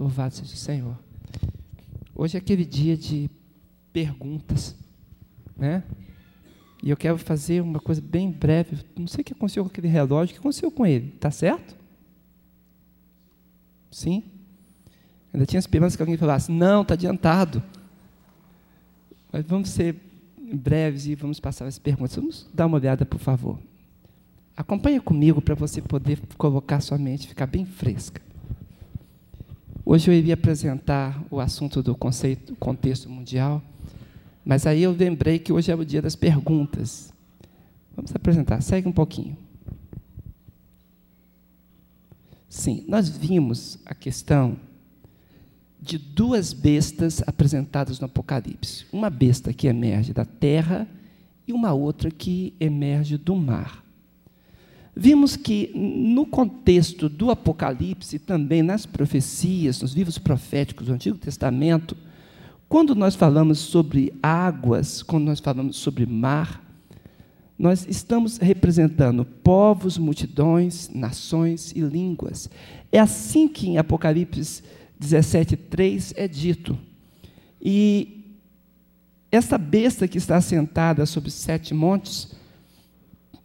Louvado seja o Senhor. Hoje é aquele dia de perguntas, né? E eu quero fazer uma coisa bem breve. Não sei o que aconteceu com aquele relógio. O que aconteceu com ele? Tá certo? Sim? Ainda tinha esperança que alguém falasse: não, está adiantado. Mas vamos ser breves e vamos passar as perguntas. Vamos dar uma olhada, por favor. Acompanhe comigo para você poder colocar sua mente, ficar bem fresca. Hoje eu iria apresentar o assunto do conceito, contexto mundial, mas aí eu lembrei que hoje é o dia das perguntas. Vamos apresentar, segue um pouquinho. Sim, nós vimos a questão de duas bestas apresentadas no Apocalipse. Uma besta que emerge da terra e uma outra que emerge do mar. Vimos que, no contexto do Apocalipse, também nas profecias, nos livros proféticos do Antigo Testamento, quando nós falamos sobre águas, quando nós falamos sobre mar, nós estamos representando povos, multidões, nações e línguas. É assim que em Apocalipse 17:3 é dito. E essa besta que está sentada sobre sete montes,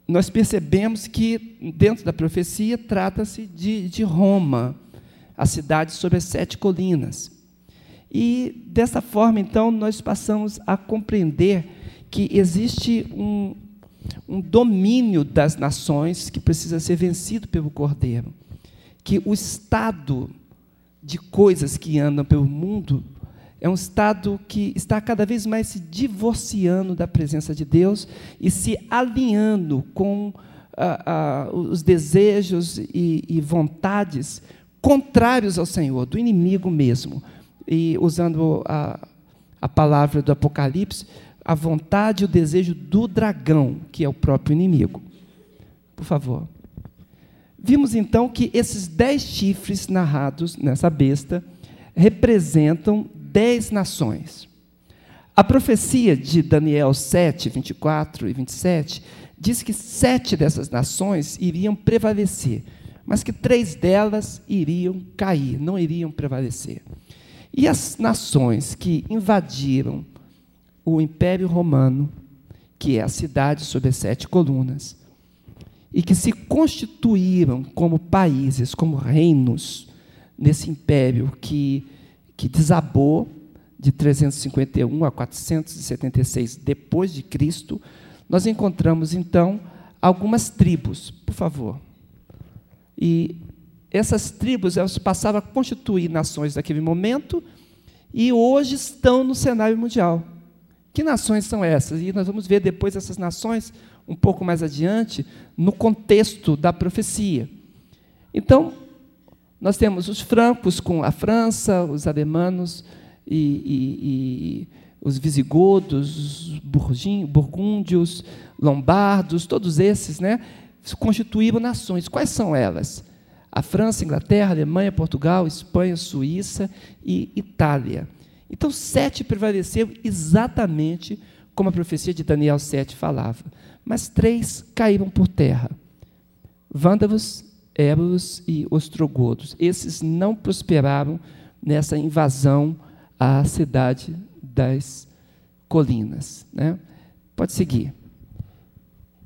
nós percebemos que dentro da profecia trata-se de, de Roma, a cidade sobre as sete colinas. E dessa forma, então, nós passamos a compreender que existe um, um domínio das nações que precisa ser vencido pelo Cordeiro. Que o Estado de coisas que andam pelo mundo é um estado que está cada vez mais se divorciando da presença de Deus e se alinhando com ah, ah, os desejos e, e, vontades contrários ao Senhor, do inimigo mesmo. E usando a, a palavra do Apocalipse, a vontade e o desejo do dragão, que é o próprio inimigo. Por favor. Vimos então que esses dez chifres narrados nessa besta representam dez nações. A profecia de Daniel 7, 24 e 27 diz que sete dessas nações iriam prevalecer, mas que três delas iriam cair, não iriam prevalecer. E as nações que invadiram o Império Romano, que é a cidade sob as sete colunas, e que se constituíram como países, como reinos, nesse império que, que desabou de 351 a 476 depois de Cristo, nós encontramos então algumas tribos, por favor. E essas tribos elas passaram a constituir nações naquele momento e hoje estão no cenário mundial. Que nações são essas? E nós vamos ver depois essas nações um pouco mais adiante, no contexto da profecia. Então, nós temos os francos com a França, os alemanos e, e, e os visigodos, os burgúndios, lombardos, todos esses, né, constituíram nações. Quais são elas? A França, Inglaterra, Alemanha, Portugal, Espanha, Suíça e Itália. Então, sete prevaleceu exatamente como a profecia de Daniel 7 falava mas três caíram por terra: vândalos, ébolos e ostrogodos. Esses não prosperaram nessa invasão à cidade das colinas. Né? Pode seguir.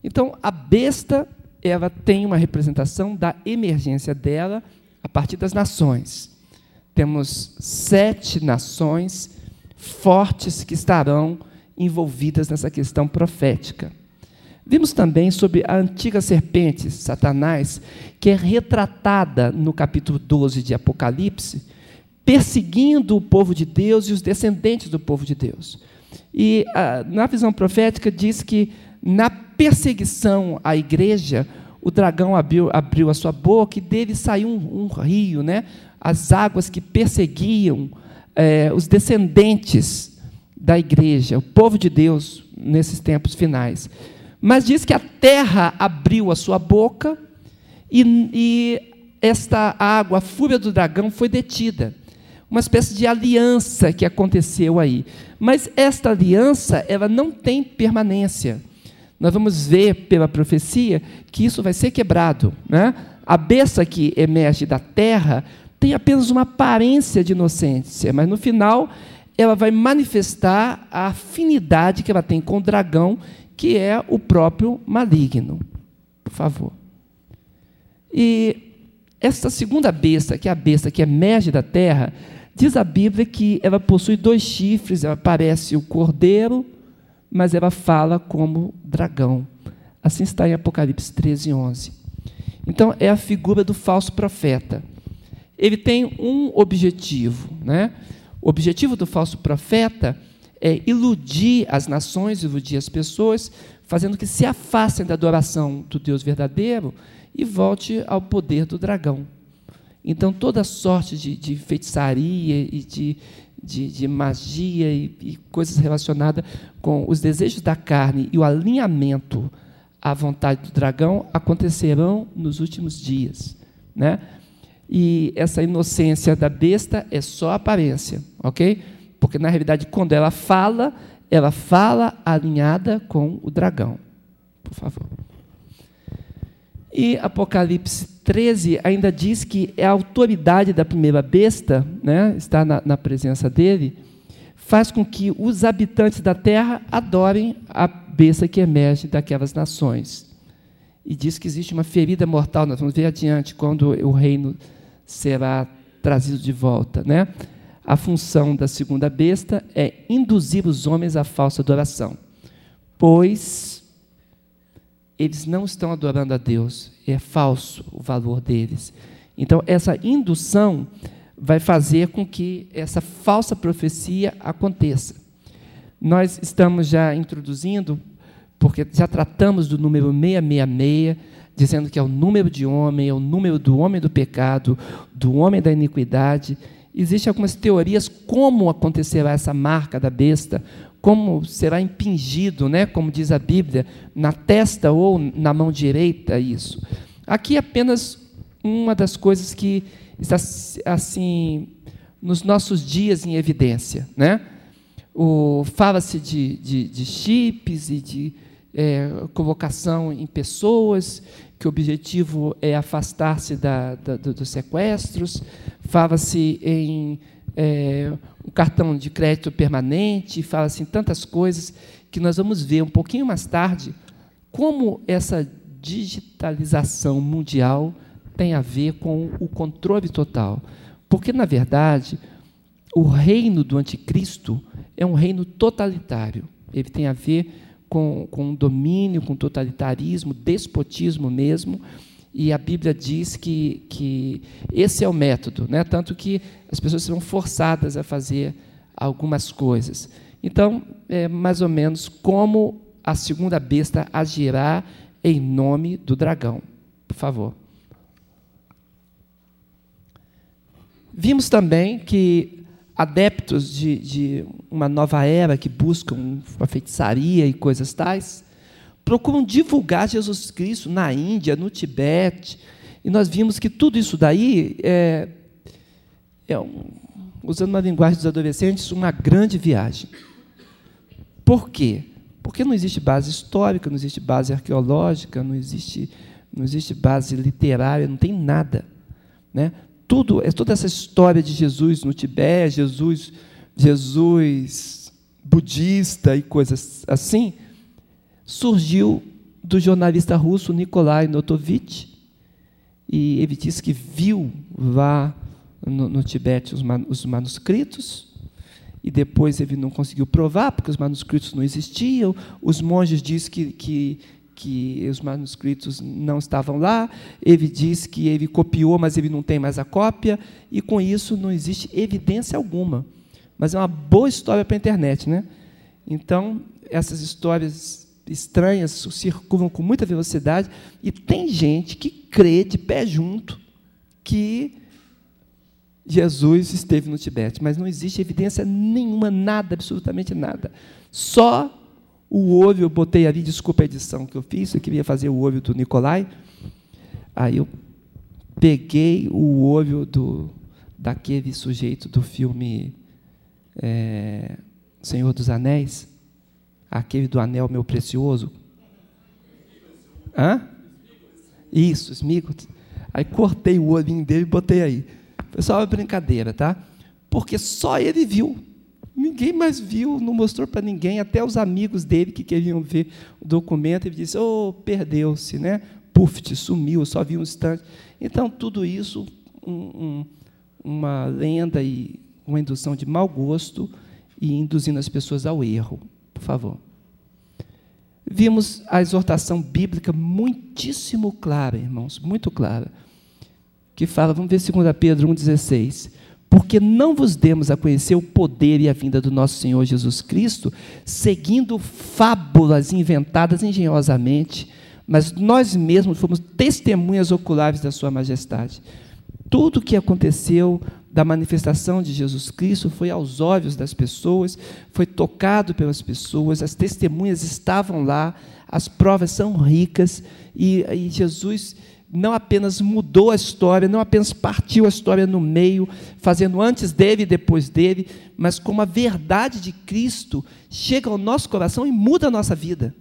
Então, a besta ela tem uma representação da emergência dela a partir das nações. Temos sete nações fortes que estarão envolvidas nessa questão profética. Vimos também sobre a antiga serpente, Satanás, que é retratada no capítulo 12 de Apocalipse, perseguindo o povo de Deus e os descendentes do povo de Deus. E a, na visão profética diz que na perseguição à igreja, o dragão abriu, abriu a sua boca e dele saiu um, um rio, né? as águas que perseguiam é, os descendentes da igreja, o povo de Deus nesses tempos finais. Mas diz que a terra abriu a sua boca e, e esta água, a fúria do dragão, foi detida. Uma espécie de aliança que aconteceu aí. Mas esta aliança, ela não tem permanência. Nós vamos ver pela profecia que isso vai ser quebrado. Né? A besta que emerge da terra tem apenas uma aparência de inocência, mas no final ela vai manifestar a afinidade que ela tem com o dragão, que é o próprio maligno. Por favor. E esta segunda besta, que é a besta que emerge da terra, diz a Bíblia que ela possui dois chifres, ela parece o cordeiro, mas ela fala como dragão. Assim está em Apocalipse 13, 11. Então, é a figura do falso profeta. Ele tem um objetivo. Né? O objetivo do falso profeta é iludir as nações, iludir as pessoas, fazendo que se afastem da adoração do Deus verdadeiro e volte ao poder do dragão. Então, toda sorte de, de feitiçaria e de, de, de magia e, e, coisas relacionadas com os desejos da carne e o alinhamento à vontade do dragão acontecerão nos últimos dias. Né? E essa inocência da besta é só aparência, ok? Porque, na realidade, quando ela fala, ela fala alinhada com o dragão. Por favor. E Apocalipse 13 ainda diz que é a autoridade da primeira besta, né, está na, na presença dele, faz com que os habitantes da terra adorem a besta que emerge daquelas nações. E diz que existe uma ferida mortal, nós vamos ver adiante, quando o reino será trazido de volta. Né? A função da segunda besta é induzir os homens à falsa adoração, pois eles não estão adorando a Deus, é falso o valor deles. Então, essa indução vai fazer com que essa falsa profecia aconteça. Nós estamos já introduzindo, porque já tratamos do número 666, dizendo que é o número de homem, é o número do homem do pecado, do homem da iniquidade. Existem algumas teorias como acontecerá essa marca da besta, como será impingido, né, como diz a Bíblia, na testa ou na mão direita isso. Aqui é apenas uma das coisas que está assim nos nossos dias em evidência, né? Fala-se de, de, de, chips e de é, colocação em pessoas, que o objetivo é afastar-se da, da, dos sequestros. Fala-se em é, um cartão de crédito permanente, fala assim tantas coisas que nós vamos ver um pouquinho mais tarde como essa digitalização mundial tem a ver com o controle total. Porque, na verdade, o reino do anticristo é um reino totalitário. Ele tem a ver com, com domínio, com totalitarismo, despotismo mesmo. E a Bíblia diz que, que esse é o método, né? tanto que as pessoas serão forçadas a fazer algumas coisas. Então, é mais ou menos como a segunda besta agirá em nome do dragão. Por favor. Vimos também que adeptos de, de uma nova era que buscam a feitiçaria e coisas tais, procuram divulgar Jesus Cristo na Índia, no Tibete, e nós vimos que tudo isso daí é, é um, usando uma linguagem dos adolescentes, uma grande viagem. Por quê? Porque não existe base histórica, não existe base arqueológica, não existe, não existe base literária, não tem nada. Né? Tudo, é toda essa história de Jesus no Tibete, Jesus, Jesus budista e coisas assim, surgiu do jornalista russo Nikolai Notovitch, e ele disse que viu lá no, no Tibete os, man, os manuscritos, e depois ele não conseguiu provar, porque os manuscritos não existiam, os monges dizem que, que, que os manuscritos não estavam lá, ele diz que ele copiou, mas ele não tem mais a cópia, e com isso não existe evidência alguma. Mas é uma boa história para a internet. Né? Então, essas histórias estranhas circulam com muita velocidade e tem gente que crê de pé junto que Jesus esteve no Tibete, mas não existe evidência nenhuma, nada, absolutamente nada. Só o olho, eu botei ali, desculpa a edição que eu fiz, eu queria fazer o olho do Nicolai. Aí eu peguei o olho do, daquele sujeito do filme é, Senhor dos Anéis, aquele do anel meu precioso. Hã? Isso, Smigol. Aí cortei o olhinho dele e botei aí. foi só uma brincadeira, tá? Porque só ele viu. Ninguém mais viu, não mostrou para ninguém, até os amigos dele que queriam ver o documento, ele disse: "Oh, perdeu-se, né? Puf, sumiu, só vi um instante". Então, tudo isso um, um, uma lenda e uma indução de mau gosto e induzindo as pessoas ao erro. Por favor. Vimos a exortação bíblica muitíssimo clara, irmãos, muito clara, que fala, vamos ver 2 Pedro 1,16. Porque não vos demos a conhecer o poder e a vinda do nosso Senhor Jesus Cristo, seguindo fábulas inventadas engenhosamente, mas nós mesmos fomos testemunhas oculares da Sua majestade. Tudo o que aconteceu da manifestação de Jesus Cristo foi aos olhos das pessoas, foi tocado pelas pessoas, as testemunhas estavam lá, as provas são ricas, e, e Jesus não apenas mudou a história, não apenas partiu a história no meio, fazendo antes dele e depois dele, mas como a verdade de Cristo chega ao nosso coração e muda a nossa vida.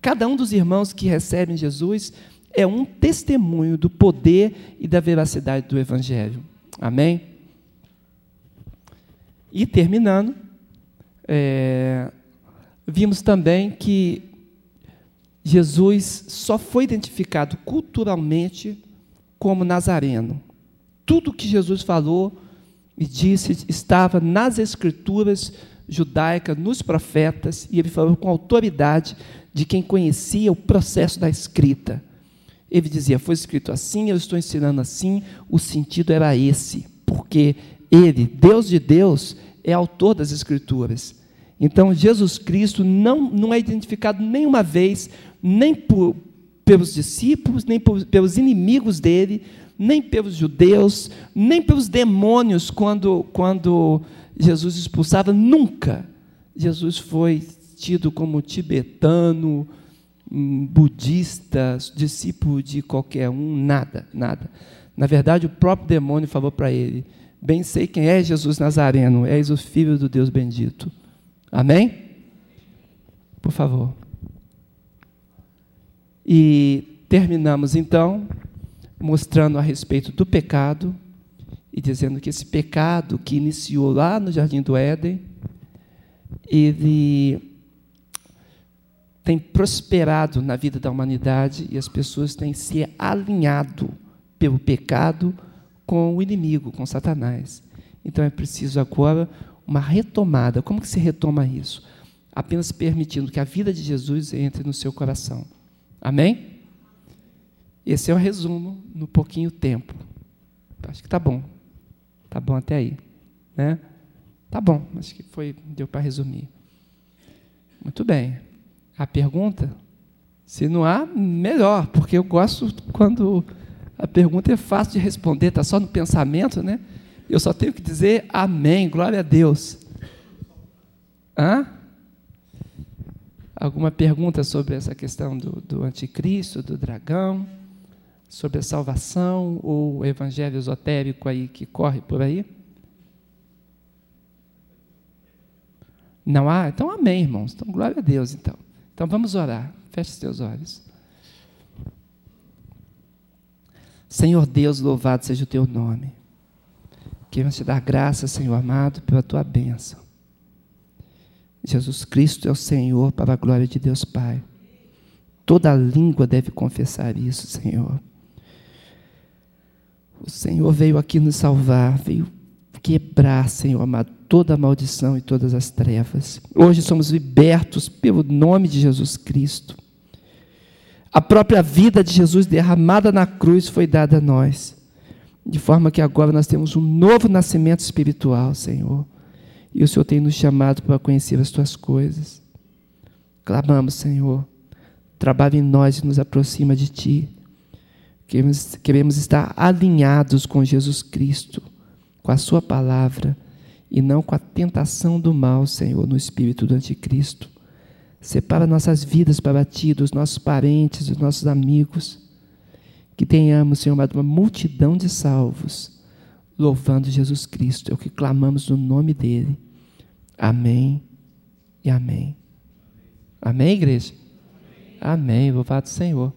Cada um dos irmãos que recebem Jesus é um testemunho do poder e da veracidade do Evangelho. Amém? E terminando, é, vimos também que Jesus só foi identificado culturalmente como nazareno. Tudo que Jesus falou e disse estava nas escrituras judaicas, nos profetas, e ele falou com autoridade de quem conhecia o processo da escrita. Ele dizia: Foi escrito assim, eu estou ensinando assim, o sentido era esse, porque ele, Deus de Deus, é autor das Escrituras. Então, Jesus Cristo não, não é identificado nenhuma vez nem por, pelos discípulos, nem por, pelos inimigos dele, nem pelos judeus, nem pelos demônios quando, quando Jesus expulsava, nunca. Jesus foi tido como tibetano, hum, budista, discípulo de qualquer um, nada, nada. Na verdade, o próprio demônio falou para ele: Bem sei quem é Jesus Nazareno, és o filho do Deus bendito. Amém? Por favor. E terminamos então mostrando a respeito do pecado e dizendo que esse pecado que iniciou lá no jardim do Éden, ele tem prosperado na vida da humanidade e as pessoas têm se alinhado pelo pecado com o inimigo, com Satanás. Então é preciso agora uma retomada. Como que se retoma isso? Apenas permitindo que a vida de Jesus entre no seu coração. Amém? Esse é o resumo no pouquinho tempo. Acho que tá bom. Tá bom até aí, né? Tá bom, acho que foi deu para resumir. Muito bem. A pergunta? Se não há, melhor, porque eu gosto quando a pergunta é fácil de responder, está só no pensamento, né? Eu só tenho que dizer amém, glória a Deus. Hã? Alguma pergunta sobre essa questão do, do anticristo, do dragão, sobre a salvação ou o evangelho esotérico aí que corre por aí? Não há? Então amém, irmãos. Então glória a Deus, então. Então vamos orar. Feche seus olhos. Senhor Deus, louvado seja o teu nome. Queremos te dar graças, Senhor amado, pela tua bênção. Jesus Cristo é o Senhor para a glória de Deus Pai. Toda língua deve confessar isso, Senhor. O Senhor veio aqui nos salvar, veio quebrar, Senhor amado, toda a maldição e todas as trevas. Hoje somos libertos pelo nome de Jesus Cristo. A própria vida de Jesus derramada na cruz foi dada a nós, de forma que agora nós temos um novo nascimento espiritual, Senhor. E o Senhor tem nos chamado para conhecer as tuas coisas. Clamamos, Senhor, trabalha em nós e nos aproxima de ti. Queremos, queremos estar alinhados com Jesus Cristo, com a Sua palavra, e não com a tentação do mal, Senhor, no espírito do anticristo. Separa nossas vidas para ti, dos nossos parentes, dos nossos amigos. Que tenhamos, Senhor, uma multidão de salvos louvando Jesus Cristo. É o que clamamos no nome dele. Amém e amém. Amém, igreja? Amém. amém. Louvado Senhor.